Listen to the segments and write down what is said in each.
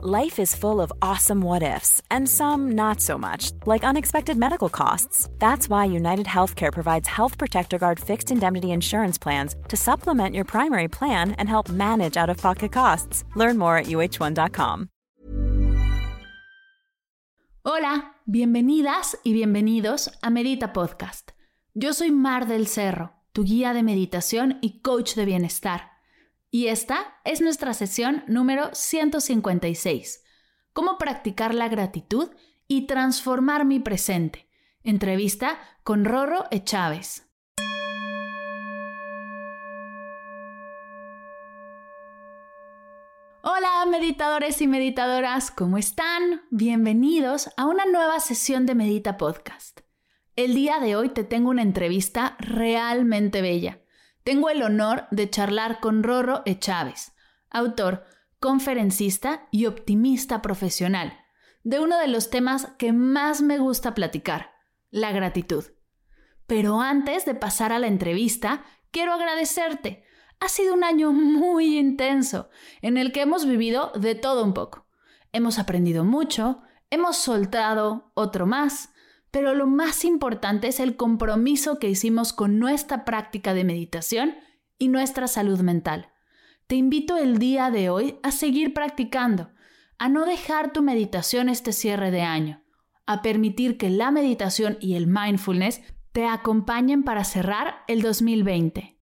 Life is full of awesome what ifs, and some not so much, like unexpected medical costs. That's why United Healthcare provides Health Protector Guard fixed indemnity insurance plans to supplement your primary plan and help manage out of pocket costs. Learn more at uh1.com. Hola, bienvenidas y bienvenidos a Medita Podcast. Yo soy Mar del Cerro, tu guía de meditación y coach de bienestar. Y esta es nuestra sesión número 156. Cómo practicar la gratitud y transformar mi presente. Entrevista con Rorro Chávez. Hola meditadores y meditadoras, ¿cómo están? Bienvenidos a una nueva sesión de Medita Podcast. El día de hoy te tengo una entrevista realmente bella tengo el honor de charlar con Rorro E. Chávez, autor, conferencista y optimista profesional, de uno de los temas que más me gusta platicar, la gratitud. Pero antes de pasar a la entrevista, quiero agradecerte. Ha sido un año muy intenso, en el que hemos vivido de todo un poco. Hemos aprendido mucho, hemos soltado otro más, pero lo más importante es el compromiso que hicimos con nuestra práctica de meditación y nuestra salud mental. Te invito el día de hoy a seguir practicando, a no dejar tu meditación este cierre de año, a permitir que la meditación y el mindfulness te acompañen para cerrar el 2020.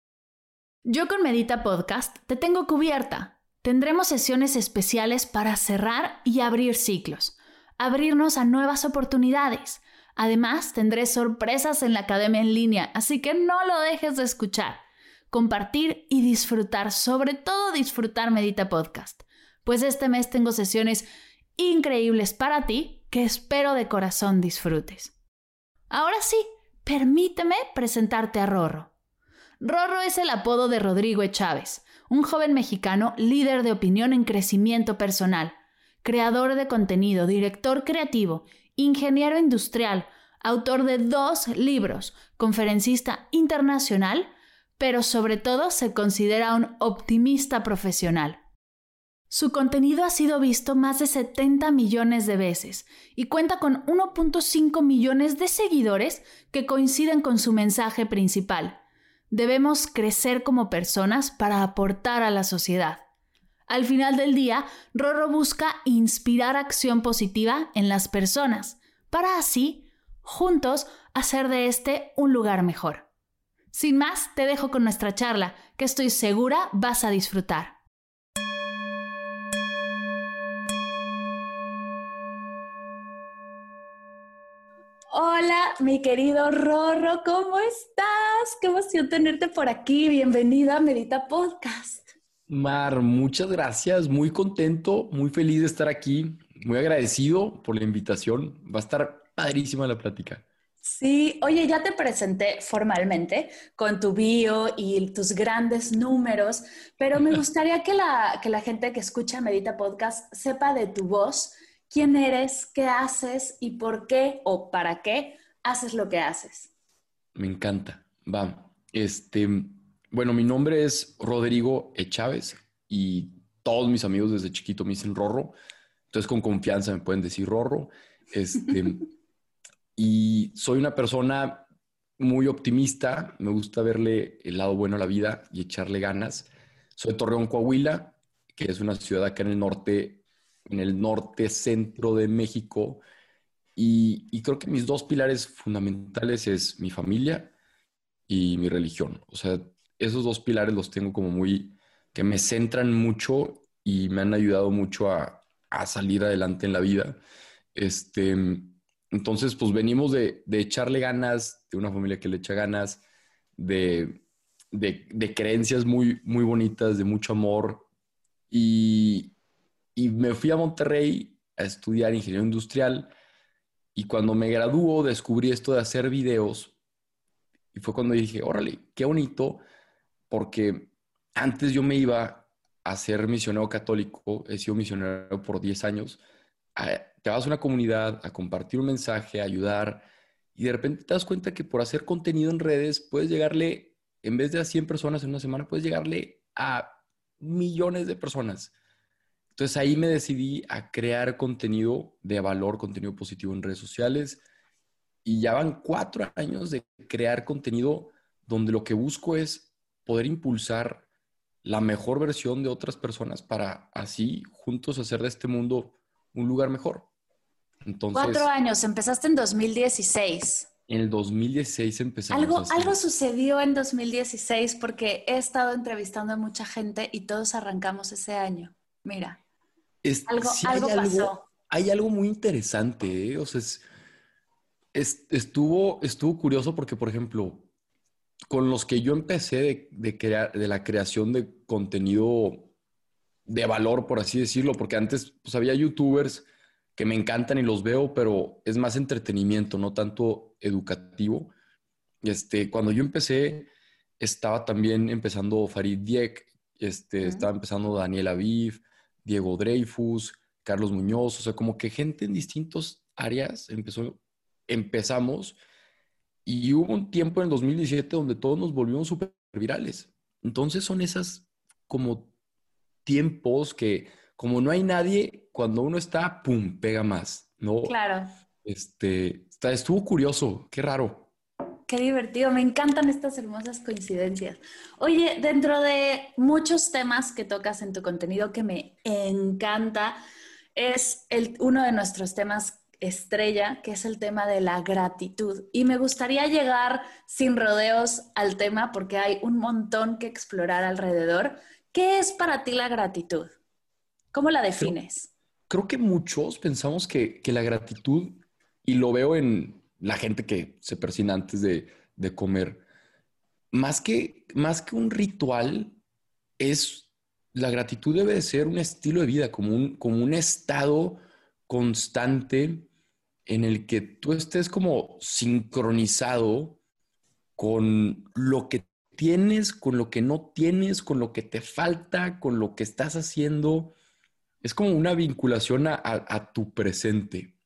Yo con Medita Podcast te tengo cubierta. Tendremos sesiones especiales para cerrar y abrir ciclos, abrirnos a nuevas oportunidades, Además, tendré sorpresas en la academia en línea, así que no lo dejes de escuchar, compartir y disfrutar, sobre todo disfrutar Medita Podcast, pues este mes tengo sesiones increíbles para ti que espero de corazón disfrutes. Ahora sí, permíteme presentarte a Rorro. Rorro es el apodo de Rodrigo. Chávez, un joven mexicano líder de opinión en crecimiento personal, creador de contenido, director creativo ingeniero industrial, autor de dos libros, conferencista internacional, pero sobre todo se considera un optimista profesional. Su contenido ha sido visto más de 70 millones de veces y cuenta con 1.5 millones de seguidores que coinciden con su mensaje principal. Debemos crecer como personas para aportar a la sociedad. Al final del día, Roro busca inspirar acción positiva en las personas, para así, juntos, hacer de este un lugar mejor. Sin más, te dejo con nuestra charla, que estoy segura vas a disfrutar. Hola, mi querido Rorro, ¿cómo estás? Qué emoción tenerte por aquí. Bienvenida a Medita Podcast. Mar, muchas gracias. Muy contento, muy feliz de estar aquí. Muy agradecido por la invitación. Va a estar padrísima la plática. Sí, oye, ya te presenté formalmente con tu bio y tus grandes números, pero me gustaría que la, que la gente que escucha Medita Podcast sepa de tu voz, quién eres, qué haces y por qué o para qué haces lo que haces. Me encanta. Va. Este, bueno, mi nombre es Rodrigo E. Chávez y todos mis amigos desde chiquito me dicen Rorro. Entonces, con confianza me pueden decir Rorro. Este, y soy una persona muy optimista. Me gusta verle el lado bueno a la vida y echarle ganas. Soy de Torreón, Coahuila, que es una ciudad acá en el norte, en el norte centro de México. Y, y creo que mis dos pilares fundamentales es mi familia y mi religión. O sea, esos dos pilares los tengo como muy, que me centran mucho y me han ayudado mucho a, salir adelante en la vida. Este, entonces, pues venimos de, echarle ganas, de una familia que le echa ganas, de, creencias muy, muy bonitas, de mucho amor. Y, y me fui a Monterrey a estudiar ingeniería industrial. Y cuando me graduó, descubrí esto de hacer videos. Y fue cuando dije, órale, qué bonito porque antes yo me iba a ser misionero católico, he sido misionero por 10 años, te vas a una comunidad a compartir un mensaje, a ayudar, y de repente te das cuenta que por hacer contenido en redes puedes llegarle, en vez de a 100 personas en una semana, puedes llegarle a millones de personas. Entonces ahí me decidí a crear contenido de valor, contenido positivo en redes sociales. Y ya van cuatro años de crear contenido donde lo que busco es poder impulsar la mejor versión de otras personas para así juntos hacer de este mundo un lugar mejor. Entonces, Cuatro años, empezaste en 2016. En el 2016 empezamos. Algo, algo sucedió en 2016 porque he estado entrevistando a mucha gente y todos arrancamos ese año. Mira, algo, algo pasó. hay algo muy interesante, ¿eh? o sea, estuvo, estuvo curioso porque, por ejemplo, con los que yo empecé de, crear, de la creación de contenido de valor, por así decirlo, porque antes pues, había youtubers que me encantan y los veo, pero es más entretenimiento, no tanto educativo. Este, cuando yo empecé, estaba también empezando Farid Diek, este, estaba empezando Daniel Aviv, Diego Dreyfus, Carlos Muñoz, o sea, como que gente en distintas áreas empezó, empezamos y hubo un tiempo en el 2017 donde todos nos volvimos súper virales. Entonces son esas como tiempos que como no hay nadie, cuando uno está, ¡pum!, pega más, ¿no? Claro. Este, estuvo curioso, qué raro. Qué divertido, me encantan estas hermosas coincidencias. Oye, dentro de muchos temas que tocas en tu contenido que me encanta, es el, uno de nuestros temas estrella, que es el tema de la gratitud. Y me gustaría llegar sin rodeos al tema porque hay un montón que explorar alrededor. ¿Qué es para ti la gratitud? ¿Cómo la defines? Creo, que muchos pensamos que, la gratitud, y lo veo en la gente que se persina antes de, comer, más que, más que un ritual, es la gratitud debe de ser un estilo de vida, como un, como un estado constante en el que tú estés como sincronizado con lo que tienes, con lo que no tienes, con lo que te falta, con lo que estás haciendo es como una vinculación a, tu presente.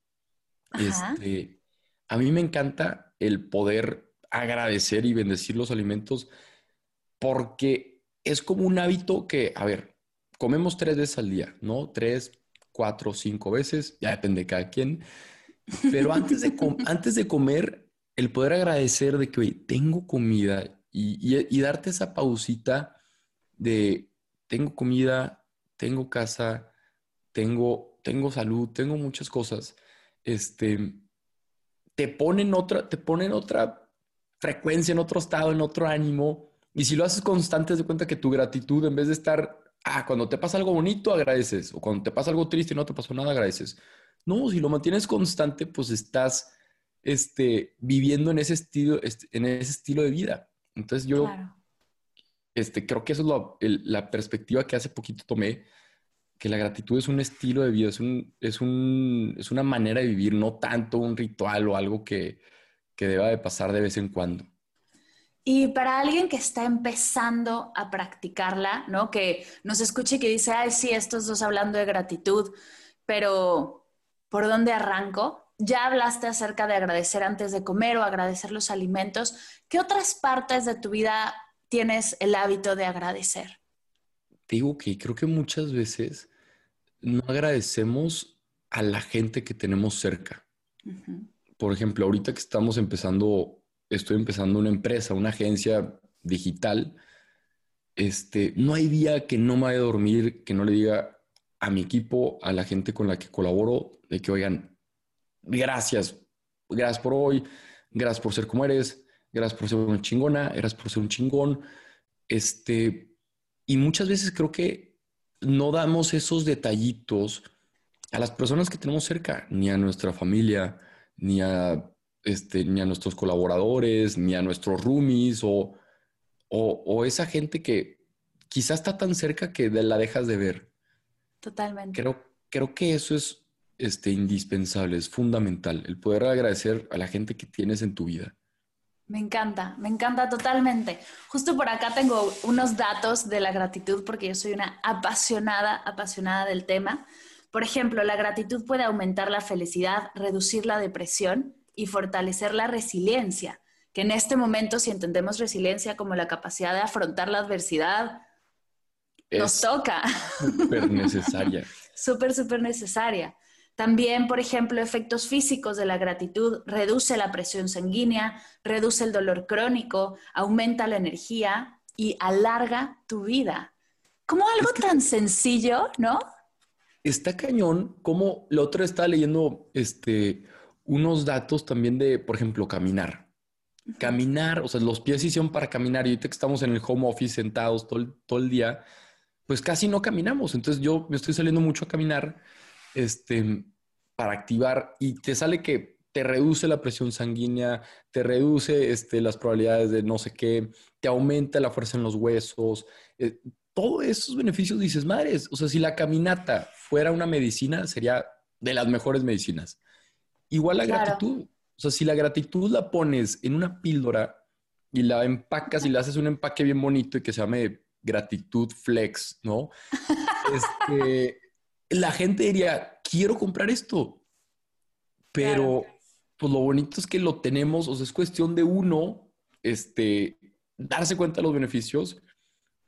Este, a mí me encanta el poder agradecer y bendecir los alimentos porque es como un hábito que, a ver, comemos tres veces al día, ¿no? Tres, cuatro, cinco veces, ya depende de cada quien. Pero antes de, antes de comer, el poder agradecer de que, oye, tengo comida y, y darte esa pausita de, tengo comida, tengo casa, tengo, tengo salud, tengo muchas cosas, este, te ponen otra, te ponen otra frecuencia, en otro estado, en otro ánimo. Y si lo haces constante, de cuenta que tu gratitud, en vez de estar, ah, cuando te pasa algo bonito, agradeces. O cuando te pasa algo triste y no te pasó nada, agradeces. No, si lo mantienes constante, pues estás este, viviendo en ese estilo, este, en ese estilo de vida. Entonces yo este, creo que eso es la perspectiva que hace poquito tomé que la gratitud es un estilo de vida, es, un, es, un, es una manera de vivir, no tanto un ritual o algo que, que deba de pasar de vez en cuando. Y para alguien que está empezando a practicarla, ¿no? Que nos escuche y que dice, ay, sí, estos dos hablando de gratitud, pero ¿por dónde arranco? Ya hablaste acerca de agradecer antes de comer o agradecer los alimentos. ¿Qué otras partes de tu vida tienes el hábito de agradecer? Te digo que creo que muchas veces no agradecemos a la gente que tenemos cerca. Por ejemplo, ahorita que estamos empezando, estoy empezando una empresa, una agencia digital, este, no hay día que no me vaya a dormir, que no le diga a mi equipo, a la gente con la que colaboro, de que, oigan, gracias, gracias por hoy, gracias por ser como eres, gracias por ser una chingona, gracias por ser un chingón. Este, y muchas veces creo que no damos esos detallitos a las personas que tenemos cerca, ni a nuestra familia, ni a, este, ni a nuestros colaboradores, ni a nuestros roomies o, o, esa gente que quizás está tan cerca que la dejas de ver. Totalmente. Creo, creo que eso es este, indispensable, es fundamental, el poder agradecer a la gente que tienes en tu vida. Me encanta, me encanta totalmente. Justo por acá tengo unos datos de la gratitud porque yo soy una apasionada, apasionada del tema. Por ejemplo, la gratitud puede aumentar la felicidad, reducir la depresión y fortalecer la resiliencia, que en este momento si entendemos resiliencia como la capacidad de afrontar la adversidad, nos toca. Súper necesaria. súper, súper necesaria. También, por ejemplo, efectos físicos de la gratitud, reduce la presión sanguínea, reduce el dolor crónico, aumenta la energía y alarga tu vida. Como algo tan sencillo, ¿no? Está cañón, como la otra está leyendo este, unos datos también de, por ejemplo, caminar. Caminar, o sea, los pies hicieron para caminar y ahorita que estamos en el home office sentados todo todo el día, pues casi no caminamos. Entonces yo me estoy saliendo mucho a caminar este, para activar y te sale que te reduce la presión sanguínea, te reduce este, las probabilidades de no sé qué, te aumenta la fuerza en los huesos. Eh, todos esos beneficios dices, madres, o sea, si la caminata fuera una medicina, sería de las mejores medicinas. Igual la gratitud. O sea, si la gratitud la pones en una píldora y la empacas y le haces un empaque bien bonito y que se llame gratitud flex, ¿no? Este, la gente diría, quiero comprar esto. Pero, pues lo bonito es que lo tenemos, o sea, es cuestión de uno, este, darse cuenta de los beneficios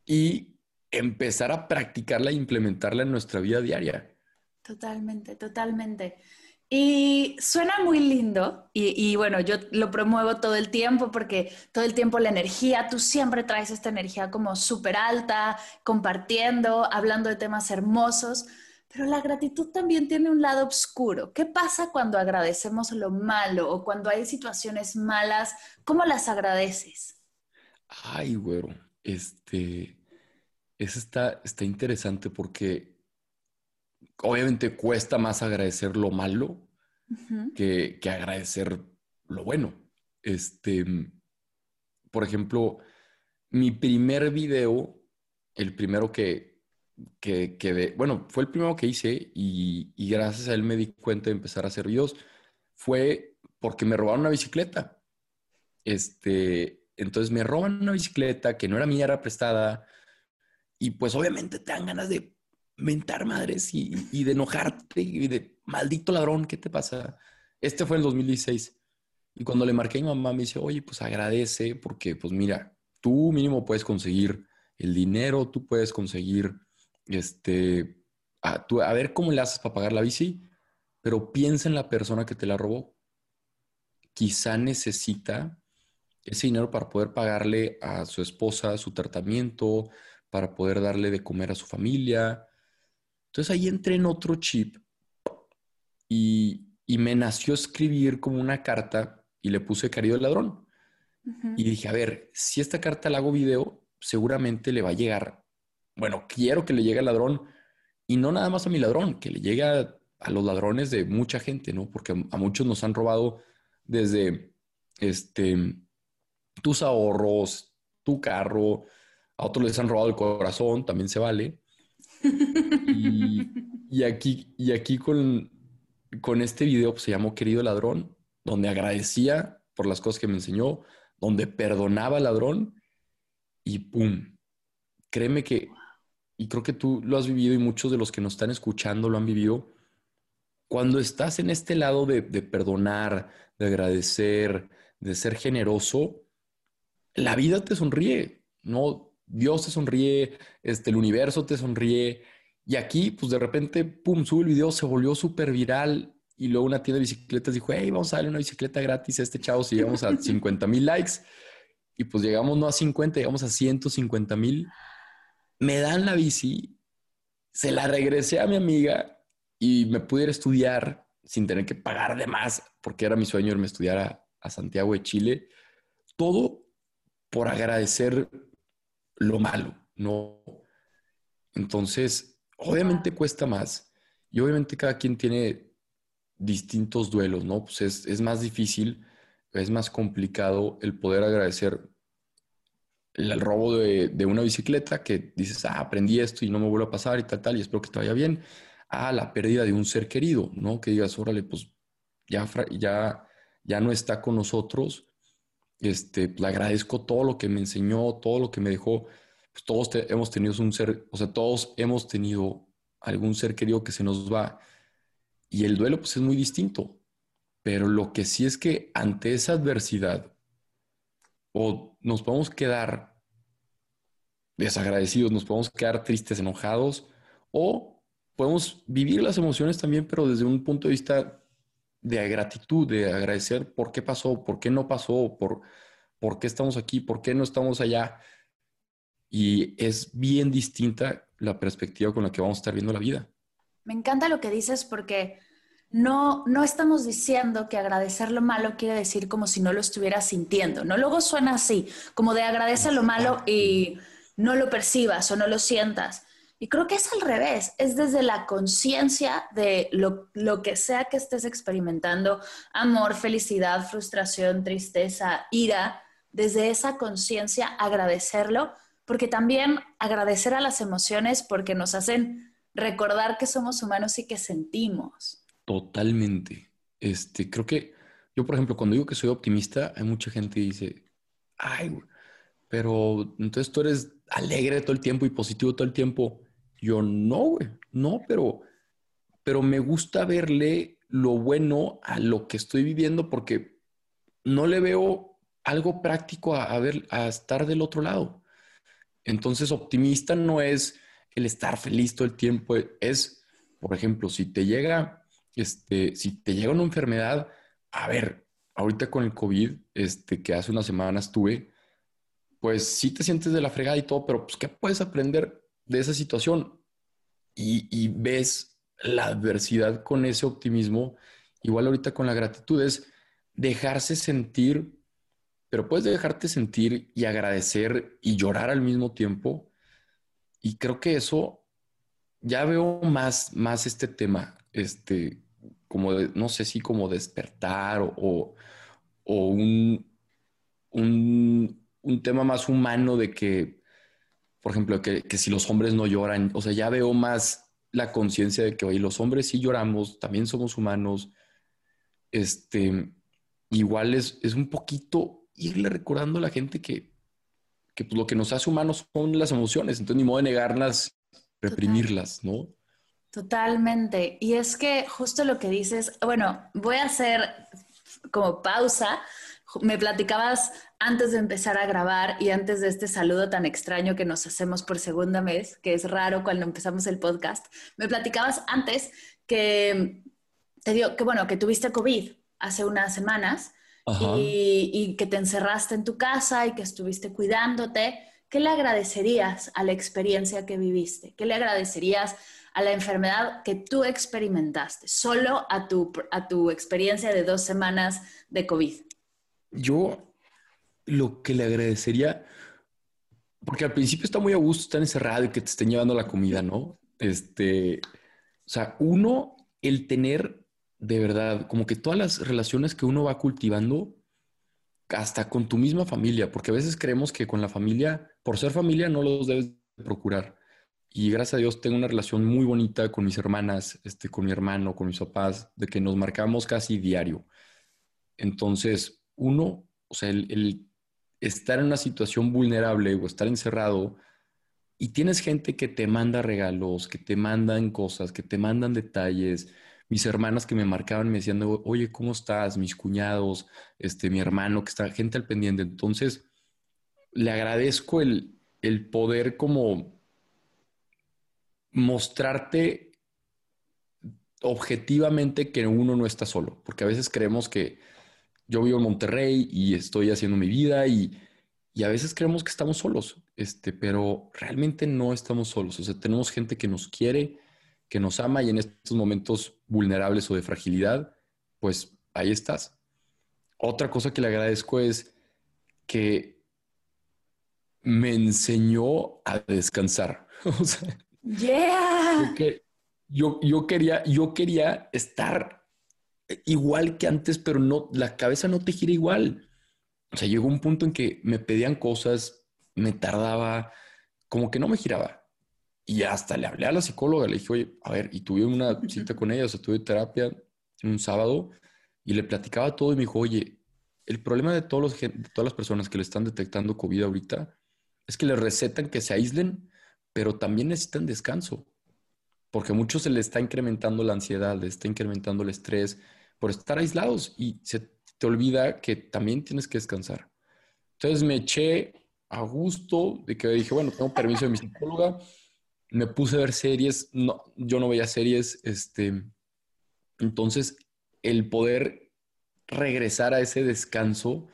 y empezar a practicarla e implementarla en nuestra vida diaria. Totalmente, totalmente. Y suena muy lindo y, bueno, yo lo promuevo todo el tiempo porque todo el tiempo la energía, tú siempre traes esta energía como súper alta, compartiendo, hablando de temas hermosos, pero la gratitud también tiene un lado oscuro. ¿Qué pasa cuando agradecemos lo malo o cuando hay situaciones malas? ¿Cómo las agradeces? Ay, güero, este, eso está, está interesante porque obviamente cuesta más agradecer lo malo que, agradecer lo bueno. Este, por ejemplo, mi primer video, el primero que, que, bueno, fue el primero que hice y, gracias a él me di cuenta de empezar a hacer videos, fue porque me robaron una bicicleta. Este, entonces me roban una bicicleta que no era mía, era prestada. Y pues obviamente te dan ganas de mentar madres y, de enojarte y de maldito ladrón, ¿qué te pasa? Este fue en el 2016. Y cuando le marqué a mi mamá, me dice, oye, pues agradece porque, pues mira, tú mínimo puedes conseguir el dinero, tú puedes conseguir, este, a, a ver cómo le haces para pagar la bici, pero piensa en la persona que te la robó. Quizá necesita ese dinero para poder pagarle a su esposa su tratamiento, para poder darle de comer a su familia, entonces ahí entré en otro chip y, me nació escribir como una carta y le puse querido el ladrón. Y dije, a ver, si esta carta la hago video, seguramente le va a llegar. Bueno, quiero que le llegue al ladrón y no nada más a mi ladrón, que le llegue a, los ladrones de mucha gente, ¿no? Porque a, muchos nos han robado desde este, tus ahorros, tu carro, a otros les han robado el corazón, también se vale. Y, aquí, y aquí con, con este video pues, se llamó Querido Ladrón, donde agradecía por las cosas que me enseñó, donde perdonaba al ladrón y ¡pum! Créeme que, y creo que tú lo has vivido y muchos de los que nos están escuchando lo han vivido, cuando estás en este lado de, de perdonar, de agradecer, de ser generoso, la vida te sonríe, ¿no? Dios te sonríe, este, el universo te sonríe. Y aquí, pues de repente, pum, sube el video, se volvió súper viral. Y luego una tienda de bicicletas dijo, hey, vamos a darle una bicicleta gratis a este chavo si llegamos a 50 mil likes. Y pues llegamos no a 50, llegamos a 150 mil. Me dan la bici, se la regresé a mi amiga y me pude ir a estudiar sin tener que pagar de más, porque era mi sueño irme estudiar a, a Santiago de Chile. Todo por agradecer lo malo, no. Entonces, obviamente cuesta más y obviamente cada quien tiene distintos duelos, ¿no? Pues es, más difícil, es más complicado el poder agradecer el, robo de, una bicicleta que dices, ah, aprendí esto y no me vuelve a pasar y tal, tal, y espero que te vaya bien, a la pérdida de un ser querido, ¿no? Que digas, órale, pues ya, ya, ya no está con nosotros este, le agradezco todo lo que me enseñó, todo lo que me dejó. Pues todos hemos tenido un ser, o sea, todos hemos tenido algún ser querido que se nos va. Y el duelo, pues es muy distinto. Pero lo que sí es que ante esa adversidad, o nos podemos quedar desagradecidos, nos podemos quedar tristes, enojados, o podemos vivir las emociones también, pero desde un punto de vista de gratitud, de agradecer por qué pasó, por qué no pasó, por, por qué estamos aquí, por qué no estamos allá. Y es bien distinta la perspectiva con la que vamos a estar viendo la vida. Me encanta lo que dices porque no, no estamos diciendo que agradecer lo malo quiere decir como si no lo estuvieras sintiendo, ¿no? Luego suena así, como de agradecer lo malo y no lo percibas o no lo sientas. Y creo que es al revés, es desde la conciencia de lo, lo, que sea que estés experimentando, amor, felicidad, frustración, tristeza, ira, desde esa conciencia agradecerlo, porque también agradecer a las emociones porque nos hacen recordar que somos humanos y que sentimos. Totalmente. Este, creo que yo, por ejemplo, cuando digo que soy optimista, hay mucha gente que dice, ay, pero entonces tú eres alegre todo el tiempo y positivo todo el tiempo. Yo no, güey, no, pero, pero me gusta verle lo bueno a lo que estoy viviendo porque no le veo algo práctico a, ver, a estar del otro lado. Entonces, optimista no es el estar feliz todo el tiempo, es, por ejemplo, si te llega, este, si te llega una enfermedad, a ver, ahorita con el COVID, este, que hace unas semanas tuve, pues sí te sientes de la fregada y todo, pero pues, ¿qué puedes aprender de esa situación y, ves la adversidad con ese optimismo, igual ahorita con la gratitud, es dejarse sentir, pero puedes dejarte sentir y agradecer y llorar al mismo tiempo. Y creo que eso ya veo más, más este tema, este, como no sé si como despertar o, un, un, un tema más humano de que por ejemplo, que, si los hombres no lloran, o sea, ya veo más la conciencia de que, oye, los hombres sí lloramos, también somos humanos. Este, igual es, es un poquito irle recordando a la gente que, que pues, lo que nos hace humanos son las emociones, entonces ni modo de negarlas, reprimirlas, ¿no? Totalmente. Y es que justo lo que dices, bueno, voy a hacer como pausa. Me platicabas antes de empezar a grabar y antes de este saludo tan extraño que nos hacemos por segunda vez, que es raro cuando empezamos el podcast, me platicabas antes que te dio, que bueno, que tuviste COVID hace unas semanas y, y, que te encerraste en tu casa y que estuviste cuidándote. ¿Qué le agradecerías a la experiencia que viviste? ¿Qué le agradecerías a la enfermedad que tú experimentaste, solo a tu, a tu experiencia de dos semanas de COVID? Yo lo que le agradecería, porque al principio está muy a gusto estar encerrado y que te estén llevando la comida, ¿no? Este, o sea, uno, el tener de verdad, como que todas las relaciones que uno va cultivando, hasta con tu misma familia, porque a veces creemos que con la familia, por ser familia, no los debes procurar. Y gracias a Dios tengo una relación muy bonita con mis hermanas, este, con mi hermano, con mis papás, de que nos marcamos casi diario. Entonces, uno, o sea, el estar en una situación vulnerable o estar encerrado y tienes gente que te manda regalos, que te mandan cosas, que te mandan detalles. Mis hermanas que me marcaban me decían, oye, ¿cómo estás? Mis cuñados, este, mi hermano, que está gente al pendiente. Entonces, le agradezco el, el poder como mostrarte objetivamente que uno no está solo, porque a veces creemos que yo vivo en Monterrey y estoy haciendo mi vida y, a veces creemos que estamos solos, este, pero realmente no estamos solos. O sea, tenemos gente que nos quiere, que nos ama y en estos momentos vulnerables o de fragilidad, pues ahí estás. Otra cosa que le agradezco es que me enseñó a descansar. o sea, yeah. yo, yo, quería, yo quería estar igual que antes, pero no, la cabeza no te gira igual. O sea, llegó un punto en que me pedían cosas, me tardaba, como que no me giraba. Y hasta le hablé a la psicóloga, le dije, oye, a ver, y tuve una cita con ella, o sea, tuve terapia un sábado y le platicaba todo y me dijo, oye, el problema de, todos los, de todas las personas que le están detectando COVID ahorita es que le recetan que se aíslen, pero también necesitan descanso, porque a muchos se le está incrementando la ansiedad, le está incrementando el estrés, por estar aislados y se te olvida que también tienes que descansar. Entonces me eché a gusto, de que dije, bueno, tengo permiso de mi psicóloga, me puse a ver series, no, yo no veía series, este, entonces el poder regresar a ese descanso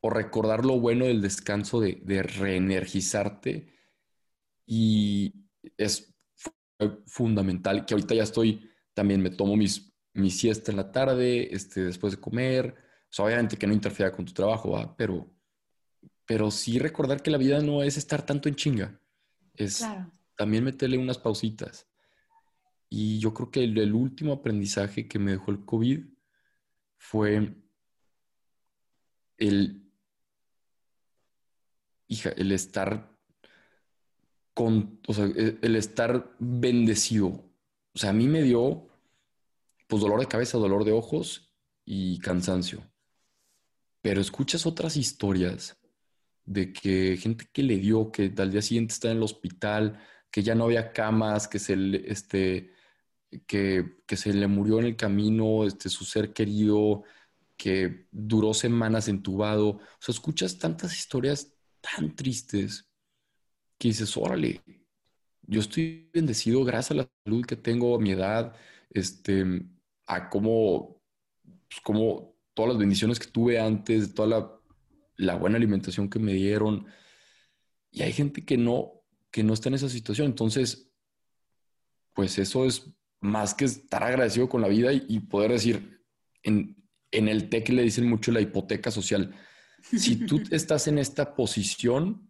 o recordar lo bueno del descanso de, de reenergizarte y es fundamental que ahorita ya estoy, también me tomo mis, mi siesta en la tarde, este, después de comer, obviamente que no interfiera con tu trabajo, pero pero sí recordar que la vida no es estar tanto en chinga, es también meterle unas pausitas. Y yo creo que el, último aprendizaje que me dejó el COVID fue el, hija, el estar con, sea, el, estar bendecido. O sea, a mí me dio, pues, dolor de cabeza, dolor de ojos y cansancio. Pero escuchas otras historias de que gente que le dio, que al día siguiente está en el hospital, que ya no había camas, que se le, este, que, se le murió en el camino este, su ser querido, que duró semanas entubado. O sea, escuchas tantas historias tan tristes que dices, órale, yo estoy bendecido gracias a la salud que tengo a mi edad, este, a cómo, pues, como todas las bendiciones que tuve antes, toda la la buena alimentación que me dieron. Y hay gente que no, que no está en esa situación. Entonces, pues eso es más que estar agradecido con la vida y, poder decir, en, en el TEC le dicen mucho la hipoteca social. Si tú estás en esta posición,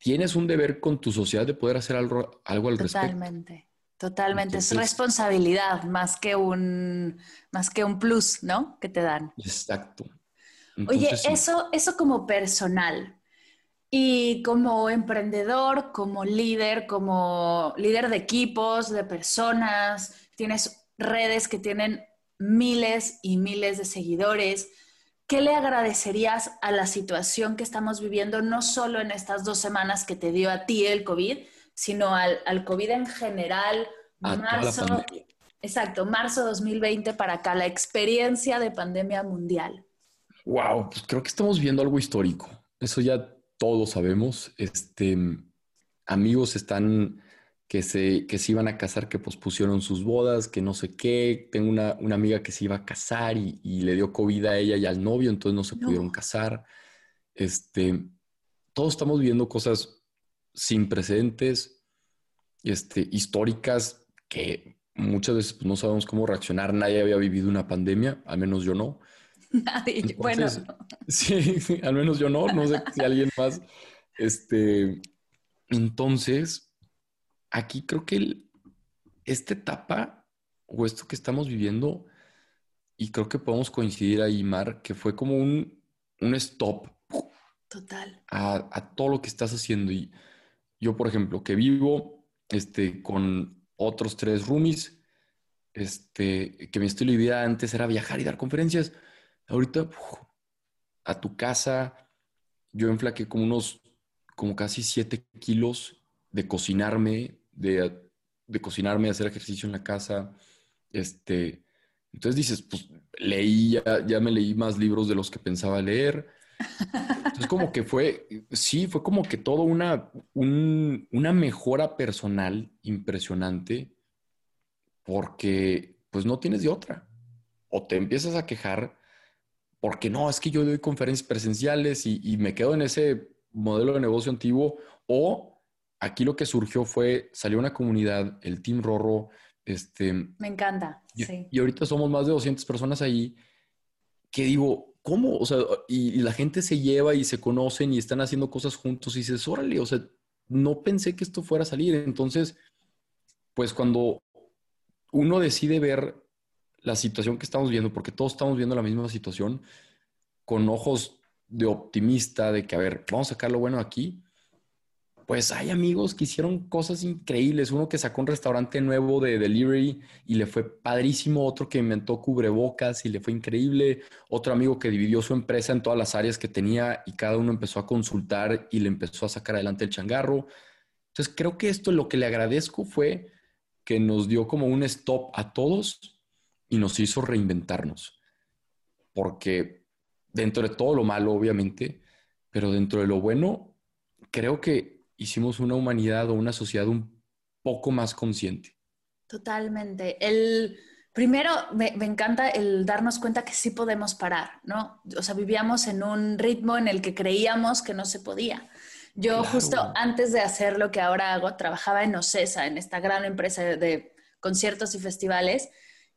tienes un deber con tu sociedad de poder hacer algo, algo al respecto. Totalmente. Totalmente, es responsabilidad más que un más que un plus, ¿no? Que te dan. Exacto. Oye, eso, eso como personal y como emprendedor, como líder, como líder de equipos, de personas, tienes redes que tienen miles y miles de seguidores. ¿Qué le agradecerías a la situación que estamos viviendo, no solo en estas dos semanas que te dio a ti el COVID, sino al, al COVID en general, marzo, exacto, marzo 2020 para acá, la experiencia de pandemia mundial? Wow, pues creo que estamos viendo algo histórico. Eso ya todos sabemos. Este, amigos están que se, que se iban a casar, que pospusieron sus bodas, que no sé qué. Tengo una, amiga que se iba a casar y, le dio COVID a ella y al novio, entonces no se pudieron casar. Este, todos estamos viendo cosas sin precedentes, este, históricas, que muchas veces pues, no sabemos cómo reaccionar. Nadie había vivido una pandemia, al menos yo no. Nadie, bueno. Sí, al menos yo no, no sé si alguien más. Este, entonces, aquí creo que esta etapa o esto que estamos viviendo, y creo que podemos coincidir ahí, Mar, que fue como un, un stop. Total. A, a, todo lo que estás haciendo. Y yo, por ejemplo, que vivo este, con otros tres roomies, este, que mi estilo de vida antes era viajar y dar conferencias Ahorita, a tu casa, yo enflaqué como unos, como casi 7 kilos de cocinarme, de, de cocinarme, hacer ejercicio en la casa. Este, entonces dices, pues leí, ya, ya me leí más libros de los que pensaba leer. Entonces, como que fue, sí, fue como que todo una, una mejora personal impresionante, porque pues no tienes de otra. O te empiezas a quejar porque no, es que yo doy conferencias presenciales y, me quedo en ese modelo de negocio antiguo, o aquí lo que surgió fue, salió una comunidad, el Team Rorro, este... Me encanta, y, sí. Y ahorita somos más de 200 personas ahí, que digo, ¿cómo? O sea, y, la gente se lleva y se conocen y están haciendo cosas juntos y dices, órale, o sea, no pensé que esto fuera a salir. Entonces, pues cuando uno decide ver la situación que estamos viendo, porque todos estamos viendo la misma situación, con ojos de optimista, de que, a ver, vamos a sacar lo bueno aquí, pues hay amigos que hicieron cosas increíbles. Uno que sacó un restaurante nuevo de delivery y le fue padrísimo. Otro que inventó cubrebocas y le fue increíble. Otro amigo que dividió su empresa en todas las áreas que tenía y cada uno empezó a consultar y le empezó a sacar adelante el changarro. Entonces creo que esto lo que le agradezco fue que nos dio como un stop a todos y nos hizo reinventarnos. Porque dentro de todo lo malo, obviamente, pero dentro de lo bueno, creo que hicimos una humanidad o una sociedad un poco más consciente. Totalmente. El primero me, encanta el darnos cuenta que sí podemos parar, ¿no? O sea, vivíamos en un ritmo en el que creíamos que no se podía. Yo justo antes de hacer lo que ahora hago, trabajaba en Ocesa, en esta gran empresa de, conciertos y festivales.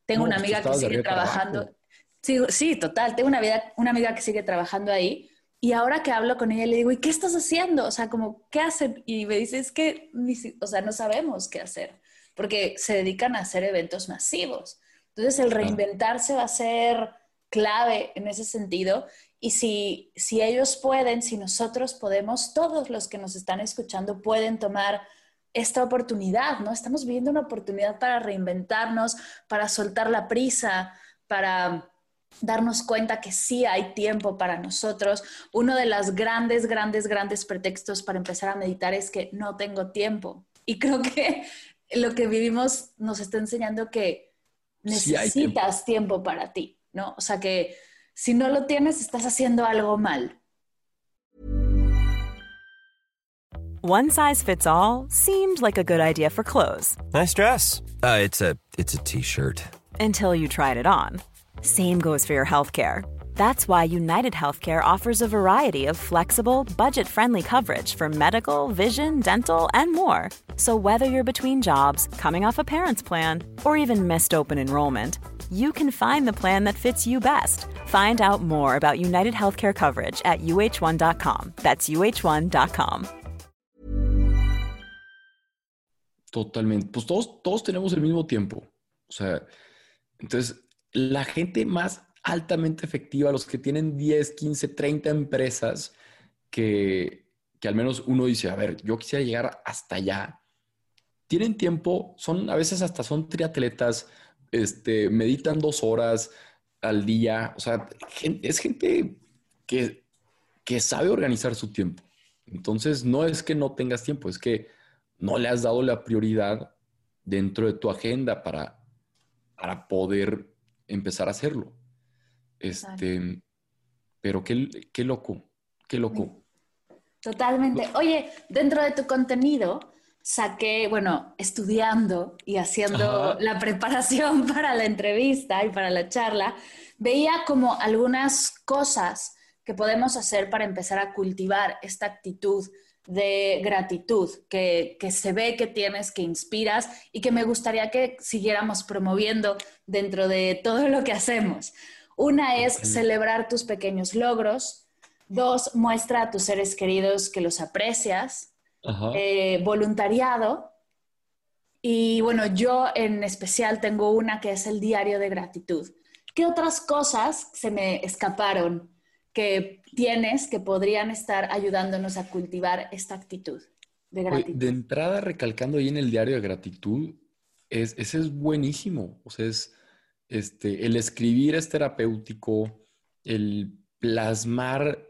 Tengo una pues amiga que sigue trabajando. Sí, sí, total. Tengo una, vida, una amiga que sigue trabajando ahí. Y ahora que hablo con ella, le digo, ¿y qué estás haciendo? O sea, como, ¿qué hacen? Y me dice, es que, o sea, no sabemos qué hacer, porque se dedican a hacer eventos masivos. Entonces, el reinventarse va a ser clave en ese sentido. Y si, si ellos pueden, si nosotros podemos, todos los que nos están escuchando pueden tomar esta oportunidad, ¿no? Estamos viviendo una oportunidad para reinventarnos, para soltar la prisa, para darnos cuenta que sí hay tiempo para nosotros. Uno de los grandes, grandes, grandes pretextos para empezar a meditar es que no tengo tiempo. Y creo que lo que vivimos nos está enseñando que necesitas tiempo. para ti, ¿no? O sea que si no lo tienes, estás haciendo algo mal. One size fits all seemed like a good idea for clothes. Nice dress. Uh, it's a it's a t-shirt. Until you tried it on. Same goes for your healthcare. That's why United Healthcare offers a variety of flexible, budget friendly coverage for medical, vision, dental, and more. So, whether you're between jobs, coming off a parent's plan, or even missed open enrollment, you can find the plan that fits you best. Find out more about United Healthcare coverage at uh1.com. That's uh1.com. Totalmente. Pues todos, todos tenemos el mismo tiempo. O sea, entonces la gente más altamente efectiva, los que tienen 10, 15, 30 empresas, que, que al menos uno dice, a ver, yo quisiera llegar hasta allá, tienen tiempo, son a veces hasta son triatletas, este, meditan dos horas al día, o sea, es gente que, que sabe organizar su tiempo. Entonces, no es que no tengas tiempo, es que no le has dado la prioridad dentro de tu agenda para, para poder empezar a hacerlo. Este, pero qué, qué loco, qué loco. Totalmente. Oye, dentro de tu contenido saqué, bueno, estudiando y haciendo la preparación para la entrevista y para la charla, veía como algunas cosas que podemos hacer para empezar a cultivar esta actitud de gratitud que, se ve que tienes, que inspiras y que me gustaría que siguiéramos promoviendo dentro de todo lo que hacemos. Una es celebrar tus pequeños logros. Dos, muestra a tus seres queridos que los aprecias. Eh, voluntariado. Y bueno, yo en especial tengo una que es el diario de gratitud. ¿Qué otras cosas se me escaparon que tienes que podrían estar ayudándonos a cultivar esta actitud de gratitud? de entrada, recalcando ahí en el diario de gratitud, es, ese es buenísimo. O sea, es este, el escribir es terapéutico, el plasmar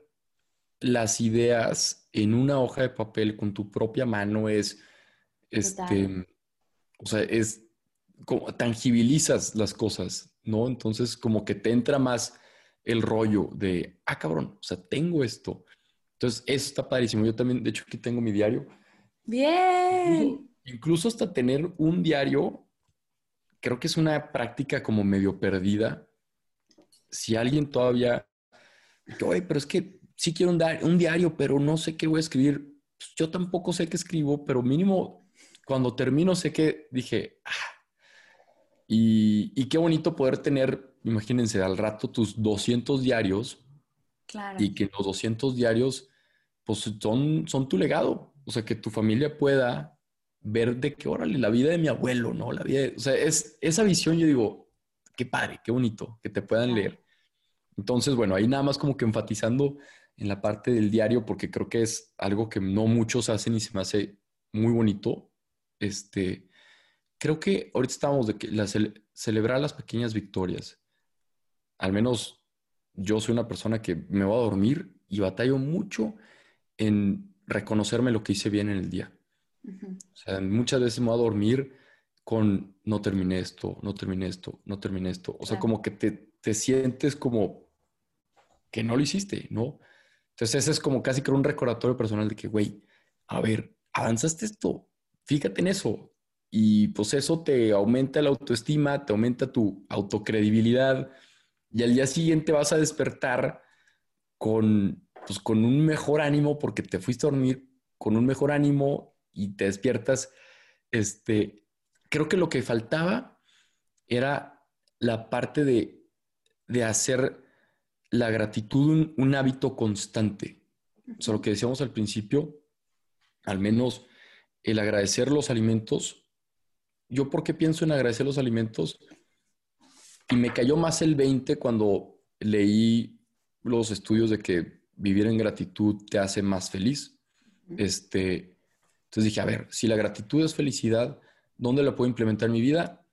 las ideas en una hoja de papel con tu propia mano es, este, o sea, es como tangibilizas las cosas, ¿no? Entonces, como que te entra más el rollo de, ah, cabrón, o sea, tengo esto. Entonces, eso está padrísimo. Yo también, de hecho, aquí tengo mi diario. Bien. Incluso, hasta tener un diario, creo que es una práctica como medio perdida. Si alguien todavía, oye, pero es que sí quiero un, un diario, pero no sé qué voy a escribir. Pues, yo tampoco sé qué escribo, pero mínimo cuando termino sé que dije, ah, y, y qué bonito poder tener imagínense, al rato tus 200 diarios y que los 200 diarios pues son, son tu legado. O sea, que tu familia pueda ver de qué, órale, la vida de mi abuelo, ¿no? La vida, o sea, es esa visión, yo digo, qué padre, qué bonito, que te puedan leer. Entonces, bueno, ahí nada más como que enfatizando en la parte del diario, porque creo que es algo que no muchos hacen y se me hace muy bonito. Este, creo que ahorita estábamos de que la celebrar las pequeñas victorias al menos yo soy una persona que me va a dormir y batallo mucho en reconocerme lo que hice bien en el día. O sea, muchas veces me voy a dormir con no terminé esto, no terminé esto, no terminé esto. O sea, como que te, te, sientes como que no lo hiciste, ¿no? Entonces ese es como casi creo un recordatorio personal de que, güey, a ver, avanzaste esto, fíjate en eso. Y pues eso te aumenta la autoestima, te aumenta tu autocredibilidad y al día siguiente vas a despertar con, pues, con un mejor ánimo porque te fuiste a dormir con un mejor ánimo y te despiertas. Este, creo que lo que faltaba era la parte de, de hacer la gratitud un, hábito constante. O sea, lo que decíamos al principio, al menos el agradecer los alimentos. Yo, ¿por qué pienso en agradecer los alimentos? Y me cayó más el 20 cuando leí los estudios de que vivir en gratitud te hace más feliz. Este, entonces dije, a ver, si la gratitud es felicidad, ¿dónde la puedo implementar en mi vida?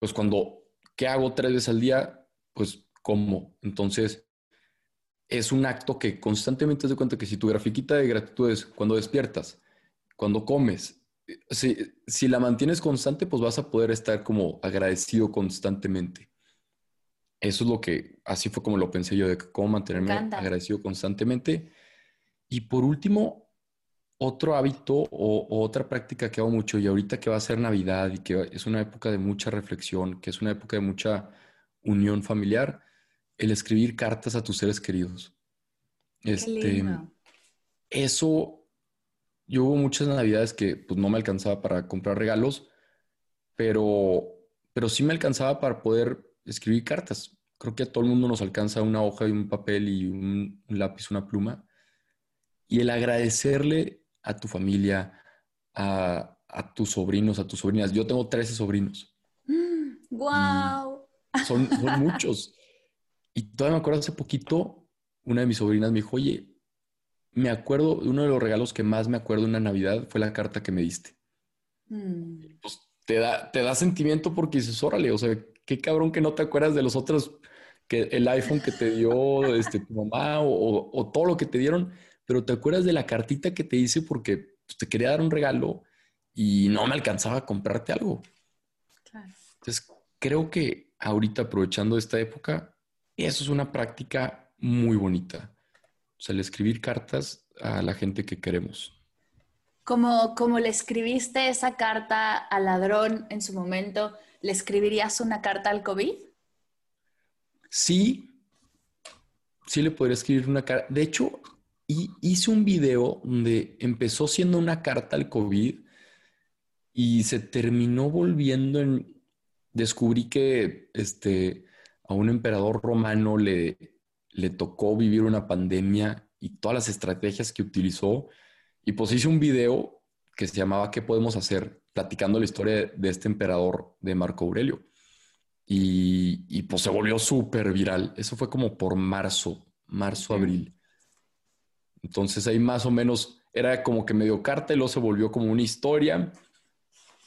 Pues cuando, ¿qué hago tres veces al día? Pues cómo. Entonces, es un acto que constantemente te das cuenta que si tu grafiquita de gratitud es cuando despiertas, cuando comes, si, si, la mantienes constante, pues vas a poder estar como agradecido constantemente. Eso es lo que, así fue como lo pensé yo, de cómo mantenerme agradecido constantemente. Y por último, otro hábito o, o, otra práctica que hago mucho y ahorita que va a ser Navidad y que es una época de mucha reflexión, que es una época de mucha unión familiar, el escribir cartas a tus seres queridos. Este, eso, yo hubo muchas navidades que pues no me alcanzaba para comprar regalos, pero, pero sí me alcanzaba para poder escribir cartas. Creo que a todo el mundo nos alcanza una hoja y un papel y un, lápiz, una pluma. Y el agradecerle a tu familia, a, tus sobrinos, a tus sobrinas. Yo tengo 13 sobrinos. ¡Wow! Son, son muchos. Y todavía me acuerdo hace poquito, una de mis sobrinas me dijo, oye, me acuerdo, uno de los regalos que más me acuerdo de una Navidad fue la carta que me diste. Mm. Pues te da, te da sentimiento porque dices, órale, o sea, qué cabrón que no te acuerdas de los otros, que el iPhone que te dio este, tu mamá o, todo lo que te dieron, pero te acuerdas de la cartita que te hice porque pues, te quería dar un regalo y no me alcanzaba a comprarte algo. Entonces, creo que ahorita aprovechando esta época, eso es una práctica muy bonita. O sea, el escribir cartas a la gente que queremos. Como, como le escribiste esa carta al ladrón en su momento, ¿le escribirías una carta al COVID? Sí, sí le podría escribir una carta. De hecho, hice un video donde empezó siendo una carta al COVID y se terminó volviendo en... Descubrí que este, a un emperador romano le, le tocó vivir una pandemia y todas las estrategias que utilizó. Y pues hice un video que se llamaba ¿Qué podemos hacer? platicando la historia de, este emperador de Marco Aurelio. Y, y pues se volvió súper viral. Eso fue como por marzo, marzo, abril. Entonces ahí más o menos era como que medio carta y luego se volvió como una historia,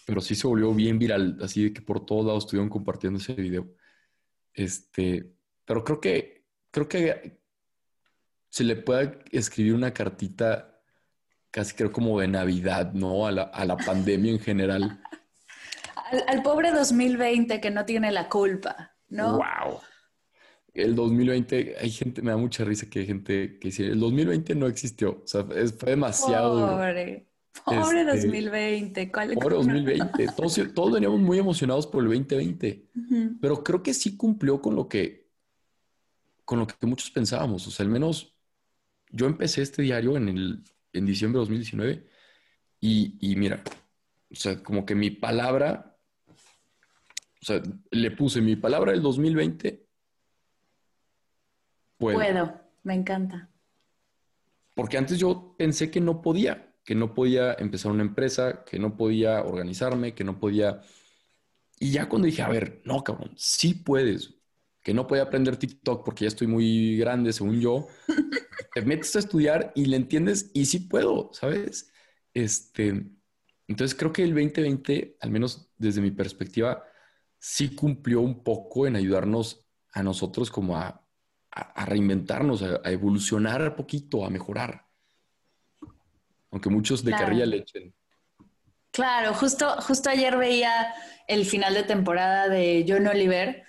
pero sí se volvió bien viral, así de que por todos lados estuvieron compartiendo ese video. Este, pero creo que, creo que se le puede escribir una cartita casi creo como de Navidad, ¿no? A la, a la pandemia en general. Al, pobre 2020 que no tiene la culpa, ¿no? ¡Wow! El 2020, hay gente, me da mucha risa que hay gente que dice, el 2020 no existió, o sea, fue demasiado... Pobre, pobre 2020. Este, ¿Cuál pobre 2020. Todos, todos, veníamos muy emocionados por el 2020, pero creo que sí cumplió con lo que, con lo que muchos pensábamos, o sea, al menos yo empecé este diario en, el, en diciembre de 2019 y, y mira, o sea, como que mi palabra, o sea, le puse mi palabra del 2020. Puedo. Puedo, me encanta. Porque antes yo pensé que no podía, que no podía empezar una empresa, que no podía organizarme, que no podía... Y ya cuando dije, a ver, no, cabrón, sí puedes, que no podía aprender TikTok porque ya estoy muy grande, según yo, te metes a estudiar y le entiendes y sí puedo, ¿sabes? Este, entonces creo que el 2020, al menos desde mi perspectiva, sí cumplió un poco en ayudarnos a nosotros como a, reinventarnos, a, evolucionar un poquito, a mejorar. Aunque muchos de carrilla le echen. Claro, justo, justo ayer veía el final de temporada de John Oliver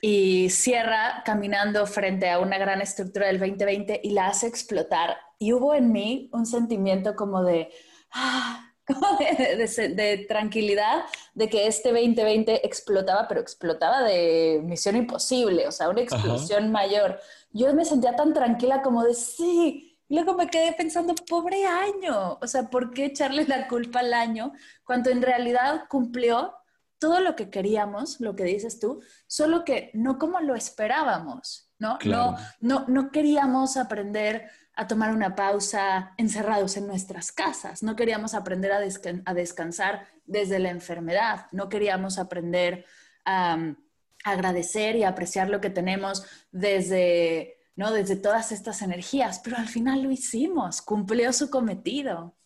y cierra caminando frente a una gran estructura del 2020 y la hace explotar. Y hubo en mí un sentimiento como de, ah, de, tranquilidad de que este 2020 explotaba, pero explotaba de misión imposible, o sea, una explosión mayor. Yo me sentía tan tranquila como de, sí, y luego me quedé pensando, pobre año, o sea, ¿por qué echarle la culpa al año cuando en realidad cumplió todo lo que queríamos, lo que dices tú, solo que no como lo esperábamos, ¿no? No, no, no queríamos aprender a tomar una pausa encerrados en nuestras casas. No queríamos aprender a, descansar desde la enfermedad. No queríamos aprender a, agradecer y apreciar lo que tenemos desde, ¿no? desde todas estas energías. Pero al final lo hicimos, cumplió su cometido.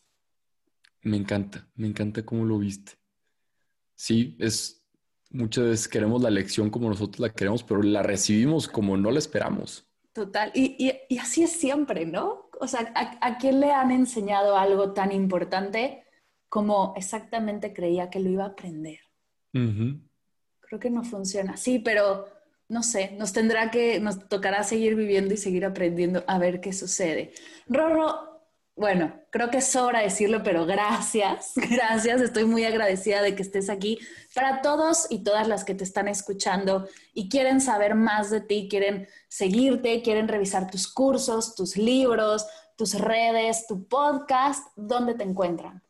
Me encanta, me encanta cómo lo viste. Sí, es muchas veces queremos la lección como nosotros la queremos, pero la recibimos como no la esperamos. Total, y, así es siempre, ¿no? O sea, ¿a, quién le han enseñado algo tan importante como exactamente creía que lo iba a aprender? Creo que no funciona así, pero no sé, nos tendrá que, nos tocará seguir viviendo y seguir aprendiendo a ver qué sucede. Rorro, bueno, creo que sobra decirlo, pero gracias, gracias. Estoy muy agradecida de que estés aquí. Para todos y todas las que te están escuchando y quieren saber más de ti, quieren seguirte, quieren revisar tus cursos, tus libros, tus redes, tu podcast, ¿dónde te encuentran?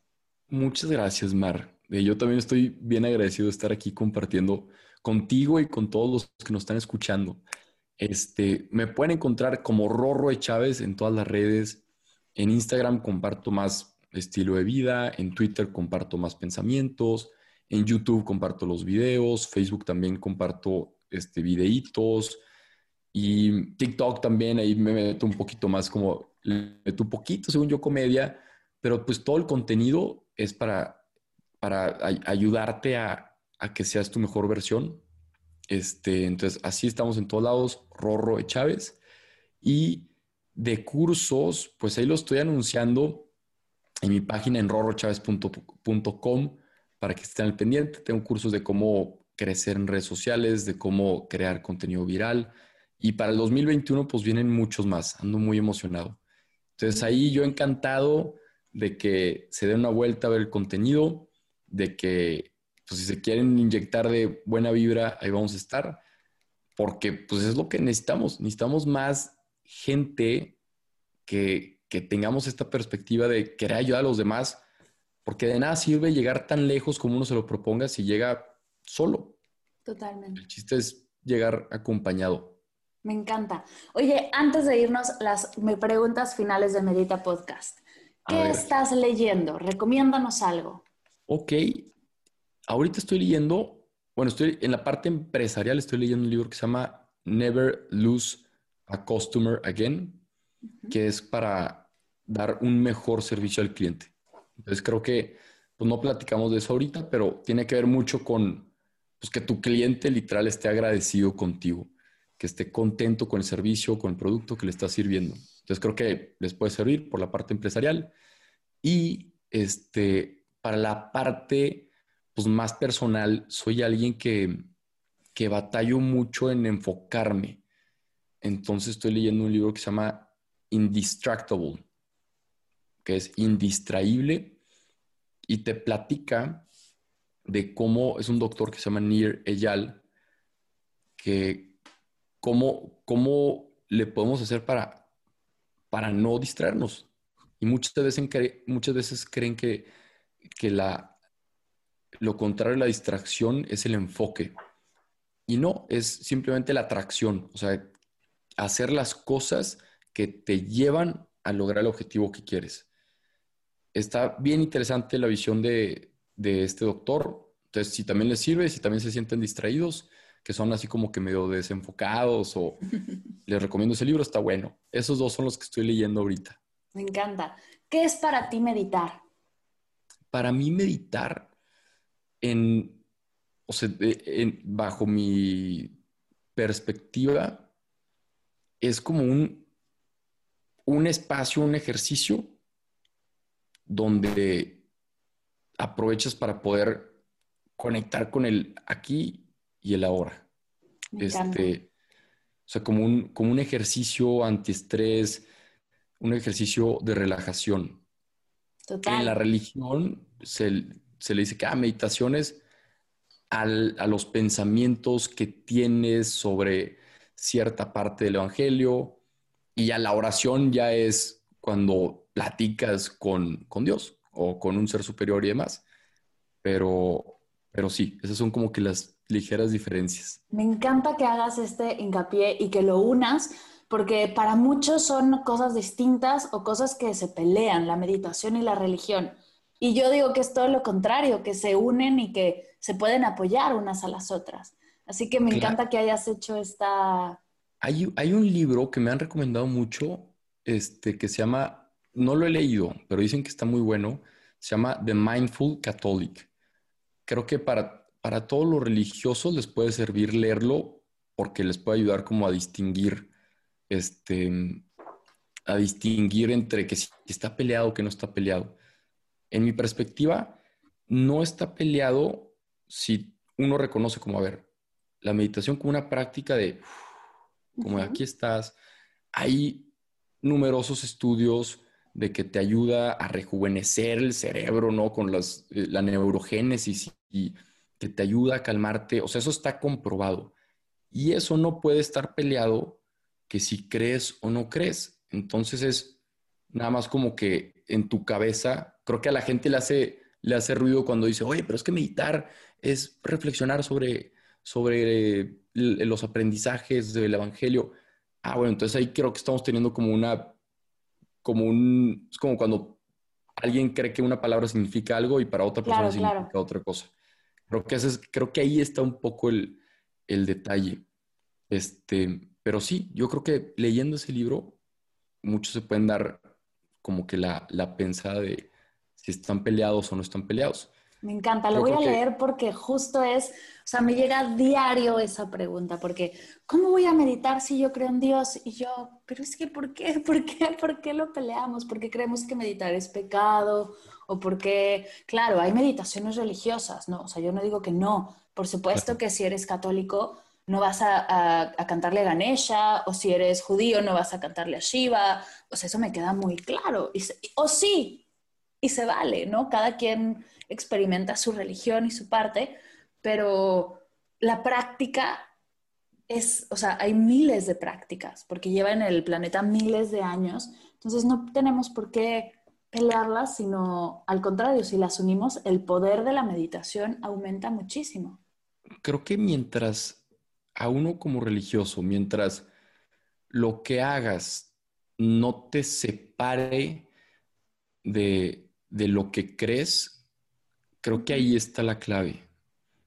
Muchas gracias, Mar. Eh, yo también estoy bien agradecido de estar aquí compartiendo contigo y con todos los que nos están escuchando. Este, me pueden encontrar como Rorro de Chávez en todas las redes en Instagram comparto más estilo de vida, en Twitter comparto más pensamientos, en YouTube comparto los videos, Facebook también comparto este, videitos y TikTok también, ahí me meto un poquito más como, meto un poquito, según yo, comedia, pero pues todo el contenido es para, para ayudarte a, a que seas tu mejor versión. Este, entonces, así estamos en todos lados, Rorro de Chávez. Y de cursos, pues ahí lo estoy anunciando en mi página en rorrochaves.com para que estén al pendiente. Tengo cursos de cómo crecer en redes sociales, de cómo crear contenido viral. Y para el 2021, pues vienen muchos más. Ando muy emocionado. Entonces ahí yo encantado de que se den una vuelta a ver el contenido, de que pues, si se quieren inyectar de buena vibra, ahí vamos a estar, porque pues es lo que necesitamos. Necesitamos más gente que, que tengamos esta perspectiva de querer ayudar a los demás, porque de nada sirve llegar tan lejos como uno se lo proponga si llega solo. Totalmente. El chiste es llegar acompañado. Me encanta. Oye, antes de irnos, las me preguntas finales de Medita Podcast. ¿Qué estás leyendo? Recomiéndanos algo. Ok. Ahorita estoy leyendo, bueno, estoy en la parte empresarial, estoy leyendo un libro que se llama Never Lose a Customer Again, que es para dar un mejor servicio al cliente. Entonces creo que pues no platicamos de eso ahorita, pero tiene que ver mucho con pues, que tu cliente literal esté agradecido contigo, que esté contento con el servicio, con el producto que le estás sirviendo. Entonces creo que les puede servir por la parte empresarial y este, para la parte pues, más personal, soy alguien que, que batallo mucho en enfocarme entonces estoy leyendo un libro que se llama Indistractable, que es indistraíble y te platica de cómo es un doctor que se llama Nir Eyal, que cómo, cómo le podemos hacer para, para no distraernos. Y muchas veces, muchas veces creen que, que la, lo contrario a la distracción es el enfoque. Y no, es simplemente la atracción. O sea, hacer las cosas que te llevan a lograr el objetivo que quieres. Está bien interesante la visión de, este doctor. Entonces, si también les sirve, si también se sienten distraídos, que son así como que medio desenfocados o les recomiendo ese libro, está bueno. Esos dos son los que estoy leyendo ahorita. Me encanta. ¿Qué es para ti meditar? Para mí meditar en, o sea, bajo mi perspectiva, es como un, un espacio, un ejercicio donde aprovechas para poder conectar con el aquí y el ahora. Este, o sea, como un, como un ejercicio antiestrés, un ejercicio de relajación. Total. En la religión se, le dice que ah, meditaciones a los pensamientos que tienes sobre cierta parte del Evangelio y a la oración ya es cuando platicas con, con Dios o con un ser superior y demás. Pero, pero sí, esas son como que las ligeras diferencias. Me encanta que hagas este hincapié y que lo unas, porque para muchos son cosas distintas o cosas que se pelean, la meditación y la religión. Y yo digo que es todo lo contrario, que se unen y que se pueden apoyar unas a las otras. Así que me encanta que hayas hecho esta... Hay, hay un libro que me han recomendado mucho, este, que se llama, no lo he leído, pero dicen que está muy bueno, se llama The Mindful Catholic. Creo que para, para todos los religiosos les puede servir leerlo porque les puede ayudar como a distinguir, este, a distinguir entre que si está peleado o que no está peleado. En mi perspectiva, no está peleado si uno reconoce como, a ver, la meditación como una práctica de, como aquí estás. Hay numerosos estudios de que te ayuda a rejuvenecer el cerebro, ¿no? Con las, eh, la neurogénesis y que te ayuda a calmarte. O sea, eso está comprobado. Y eso no puede estar peleado que si crees o no crees. Entonces es nada más como que en tu cabeza, creo que a la gente le hace, le hace ruido cuando dice, oye, pero es que meditar es reflexionar sobre sobre los aprendizajes del Evangelio. Ah, bueno, entonces ahí creo que estamos teniendo como una, como un, es como cuando alguien cree que una palabra significa algo y para otra persona significa otra cosa. Creo que, es, creo que ahí está un poco el, el detalle. Este, pero sí, yo creo que leyendo ese libro, muchos se pueden dar como que la, la pensada de si están peleados o no están peleados. Me encanta, lo voy a leer porque justo es, o sea, me llega diario esa pregunta, porque ¿cómo voy a meditar si yo creo en Dios? Y yo, pero es que ¿por qué? ¿Por qué? ¿Por qué lo peleamos? ¿Por qué creemos que meditar es pecado? O porque, claro, hay meditaciones religiosas, ¿no? O sea, yo no digo que no. Por supuesto que si eres católico no vas a, a, cantarle a Ganesha, o si eres judío no vas a cantarle a Shiva. O sea, eso me queda muy claro. o sí, y se vale, ¿no? Cada quien experimenta su religión y su parte, pero la práctica es, o sea, hay miles de prácticas, porque lleva en el planeta miles de años, entonces no tenemos por qué pelearlas, sino al contrario, si las unimos, el poder de la meditación aumenta muchísimo. Creo que mientras a uno como religioso, mientras lo que hagas no te separe de, de lo que crees, creo que ahí está la clave.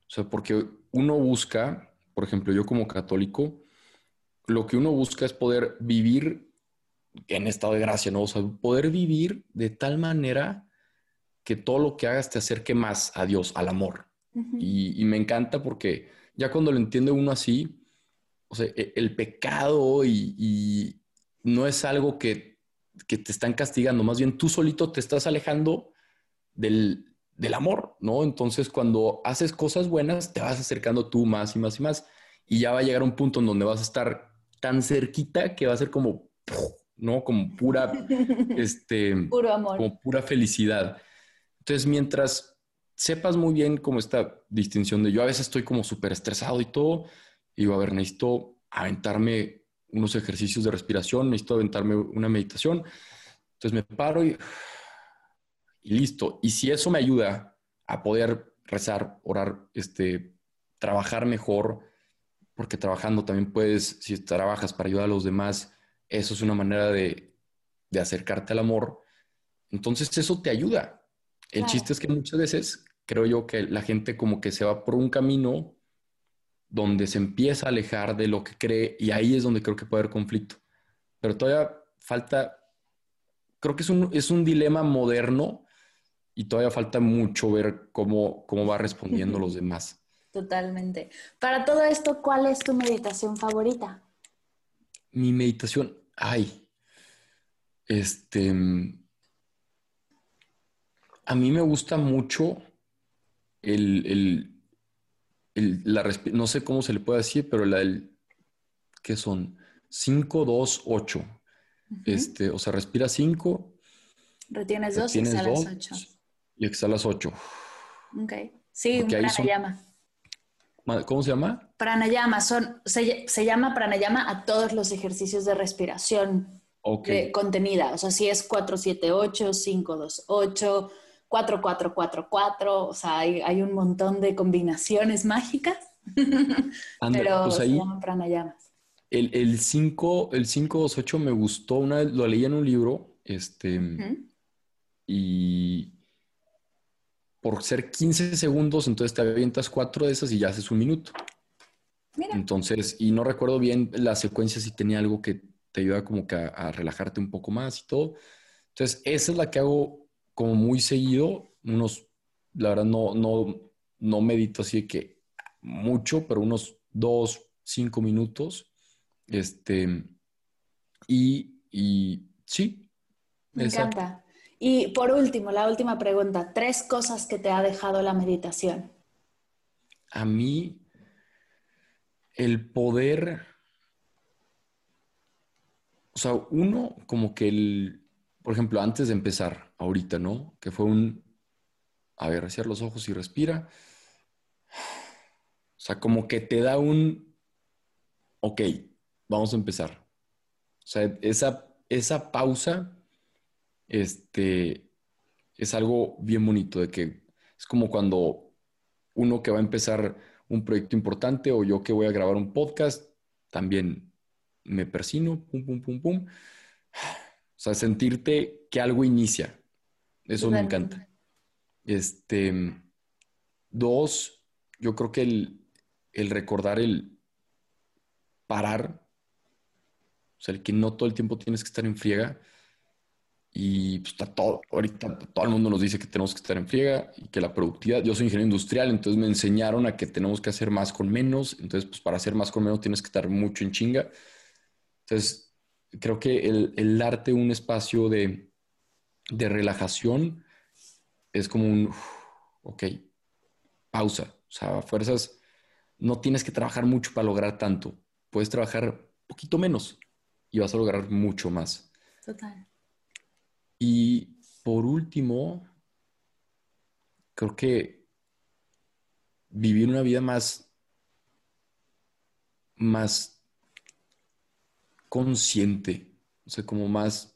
O sea, porque uno busca, por ejemplo, yo como católico, lo que uno busca es poder vivir en estado de gracia, ¿no? O sea, poder vivir de tal manera que todo lo que hagas te acerque más a Dios, al amor. y, me encanta porque ya cuando lo entiende uno así, o sea, e, el pecado y, no es algo que, que, te están castigando, más bien tú solito te estás alejando del, del amor, ¿no? Entonces, cuando haces cosas buenas, te vas acercando tú más y más y más. Y ya va a llegar un punto en donde vas a estar tan cerquita que va a ser como, ¿no? Como pura, este, puro amor. Como pura felicidad. Entonces, mientras sepas muy bien cómo esta distinción de yo a veces estoy como súper estresado y todo, y digo, a ver, necesito aventarme unos ejercicios de respiración, necesito aventarme una meditación. Entonces me paro y y listo. Y si eso me ayuda a poder rezar, orar, este, trabajar mejor, porque trabajando también puedes, si trabajas para ayudar a los demás, eso es una manera de, acercarte al amor. Entonces eso te ayuda. El chiste es que muchas veces creo yo que la gente como que se va por un camino donde se empieza a alejar de lo que cree y ahí es donde creo que puede haber conflicto. Pero todavía falta, creo que es un, es un dilema moderno y todavía falta mucho ver cómo, cómo va respondiendo los demás. Totalmente. Para todo esto, ¿cuál es tu meditación favorita? Mi meditación, ay, este, a mí me gusta mucho el, la no sé cómo se le puede decir, pero la del, ¿qué son? 5, 2, 8. este, o sea, respira 5. Retienes 2 y exhalas 8. Y exhalas 8. Ok. Sí, un pranayama. ¿Cómo se llama? Pranayama. Son, se, se, llama pranayama a todos los ejercicios de respiración contenida. O sea, si es 4, 7, 8, 5, 2, 8, 4, 4, 4, 4. O sea, hay, hay un montón de combinaciones mágicas. pero pues se llaman pranayamas. El, el 5, el 5, 2, 8 me gustó. Una vez lo leí en un libro. Este. Y por ser 15 segundos, entonces te avientas cuatro de esas y ya haces un minuto. Mira. Entonces, y no recuerdo bien la secuencia si tenía algo que te ayuda como que a, relajarte un poco más y todo. Entonces, esa es la que hago como muy seguido, unos, la verdad no, no, no medito así que mucho, pero unos dos, cinco minutos. Este, y, y sí. Me encanta. Y por último, la última pregunta, tres cosas que te ha dejado la meditación. A mí, el poder, o sea, uno, como que el, por ejemplo, antes de empezar, ahorita, ¿no? Que fue un, a ver, cierra los ojos y respira. O sea, como que te da un, ok, vamos a empezar. O sea, esa, esa pausa este, es algo bien bonito, de que es como cuando uno que va a empezar un proyecto importante o yo que voy a grabar un podcast, también me persino, pum, pum, pum, pum. O sea, sentirte que algo inicia. Eso me encanta. Este, dos, yo creo que el, el recordar el parar, o sea, el que no todo el tiempo tienes que estar en friega, y pues está todo, ahorita todo el mundo nos dice que tenemos que estar en friega y que la productividad, yo soy ingeniero industrial, entonces me enseñaron a que tenemos que hacer más con menos, entonces pues para hacer más con menos tienes que estar mucho en chinga. Entonces, creo que el, el darte un espacio de, de relajación es como un, ok, pausa, o sea, fuerzas, no tienes que trabajar mucho para lograr tanto, puedes trabajar poquito menos y vas a lograr mucho más. Total. Y por último, creo que vivir una vida más, más consciente, o sea, como más,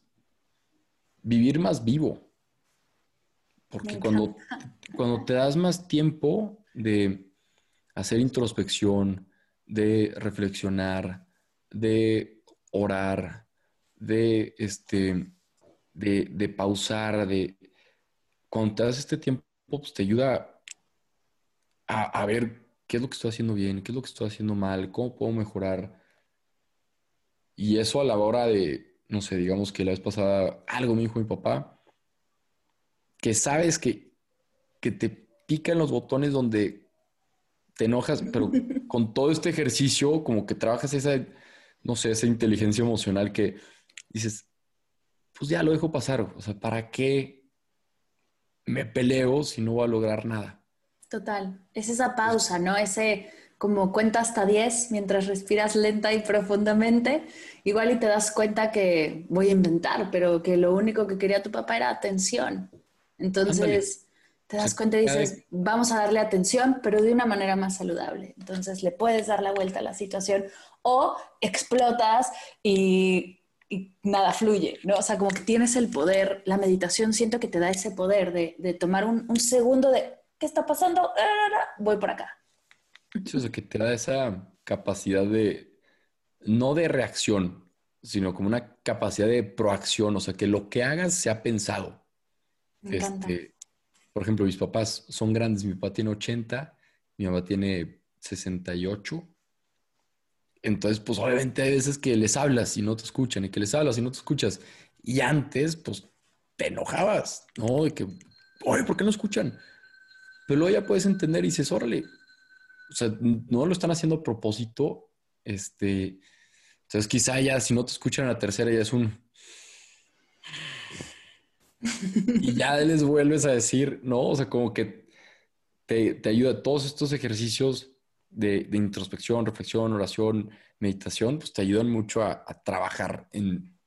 vivir más vivo. Porque cuando, cuando te das más tiempo de hacer introspección, de reflexionar, de orar, de este, de, pausar, de cuando te das este tiempo, pues te ayuda a, ver qué es lo que estoy haciendo bien, qué es lo que estoy haciendo mal, cómo puedo mejorar. Y eso a la hora de, no sé, digamos que la vez pasada algo me dijo mi papá, que sabes que, que te pican los botones donde te enojas, pero con todo este ejercicio como que trabajas esa, no sé, esa inteligencia emocional que dices, pues ya lo dejo pasar. O sea, ¿para qué me peleo si no voy a lograr nada? Total. Es esa pausa, ¿no? Ese como cuenta hasta 10 mientras respiras lenta y profundamente, igual y te das cuenta que voy a inventar, pero que lo único que quería tu papá era atención. Entonces, te das cuenta y dices, vamos a darle atención, pero de una manera más saludable. Entonces, le puedes dar la vuelta a la situación o explotas y y nada fluye, ¿no? O sea, como que tienes el poder, la meditación siento que te da ese poder de, tomar un, segundo de, ¿qué está pasando? Voy por acá. Sí, o sea, que te da esa capacidad de, no de reacción, sino como una capacidad de proacción, o sea, que lo que hagas se ha pensado. Me este, por ejemplo, mis papás son grandes, mi papá tiene 80, mi mamá tiene 68 entonces, pues obviamente hay veces que les hablas y no te escuchan y que les hablas y no te escuchas. Y antes, pues te enojabas, ¿no? De que, oye, ¿por qué no escuchan? Pero luego ya puedes entender y dices, órale, o sea, no lo están haciendo a propósito. Este, entonces quizá ya si no te escuchan la tercera ya es un... y ya les vuelves a decir, ¿no? O sea, como que te, te ayuda todos estos ejercicios de, introspección, reflexión, oración, meditación, pues te ayudan mucho a, a trabajar en,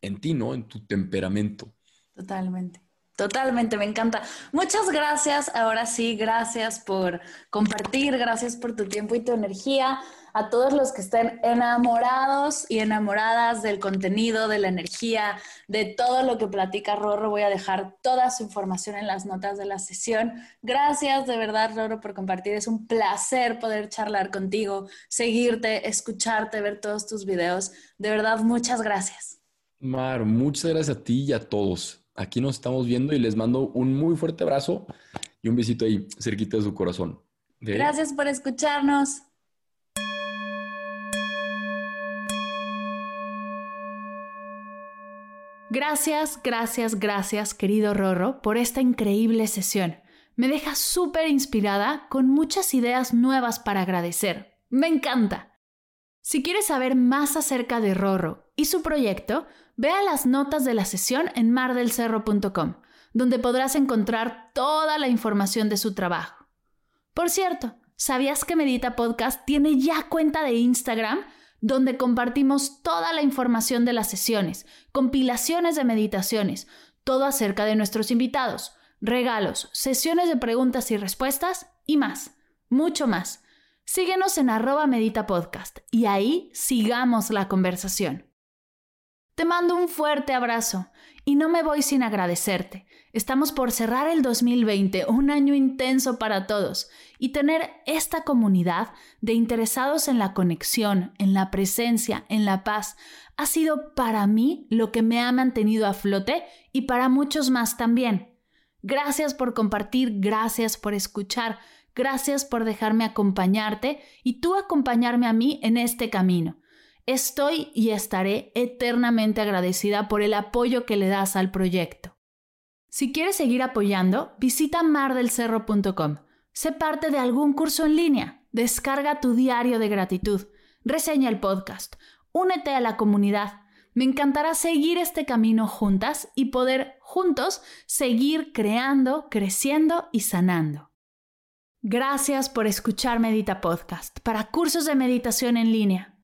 en ti, ¿no? En tu temperamento. Totalmente. Totalmente, me encanta. Muchas gracias. Ahora sí, gracias por compartir, gracias por tu tiempo y tu energía. A todos los que estén enamorados y enamoradas del contenido, de la energía, de todo lo que platica Rorro, voy a dejar toda su información en las notas de la sesión. Gracias de verdad, Rorro, por compartir. Es un placer poder charlar contigo, seguirte, escucharte, ver todos tus videos. De verdad, muchas gracias. Mar, muchas gracias a ti y a todos aquí nos estamos viendo y les mando un muy fuerte abrazo y un besito ahí cerquita de su corazón. Gracias por escucharnos. Gracias, gracias, gracias, querido Rorro, por esta increíble sesión. Me deja súper inspirada con muchas ideas nuevas para agradecer. Me encanta. Si quieres saber más acerca de Rorro y su proyecto, Vea las notas de la sesión en mardelcerro.com, donde podrás encontrar toda la información de su trabajo. Por cierto, ¿sabías que Medita Podcast tiene ya cuenta de Instagram? donde compartimos toda la información de las sesiones, compilaciones de meditaciones, todo acerca de nuestros invitados, regalos, sesiones de preguntas y respuestas y más, mucho más. Síguenos en arroba Medita Podcast y ahí sigamos la conversación. Te mando un fuerte abrazo y no me voy sin agradecerte. Estamos por cerrar el 2020, un año intenso para todos, y tener esta comunidad de interesados en la conexión, en la presencia, en la paz, ha sido para mí lo que me ha mantenido a flote y para muchos más también. Gracias por compartir, gracias por escuchar, gracias por dejarme acompañarte y tú acompañarme a mí en este camino. Estoy y estaré eternamente agradecida por el apoyo que le das al proyecto. Si quieres seguir apoyando, visita mardelcerro.com. Sé parte de algún curso en línea, descarga tu diario de gratitud, reseña el podcast, únete a la comunidad. Me encantará seguir este camino juntas y poder juntos seguir creando, creciendo y sanando. Gracias por escuchar Medita Podcast para cursos de meditación en línea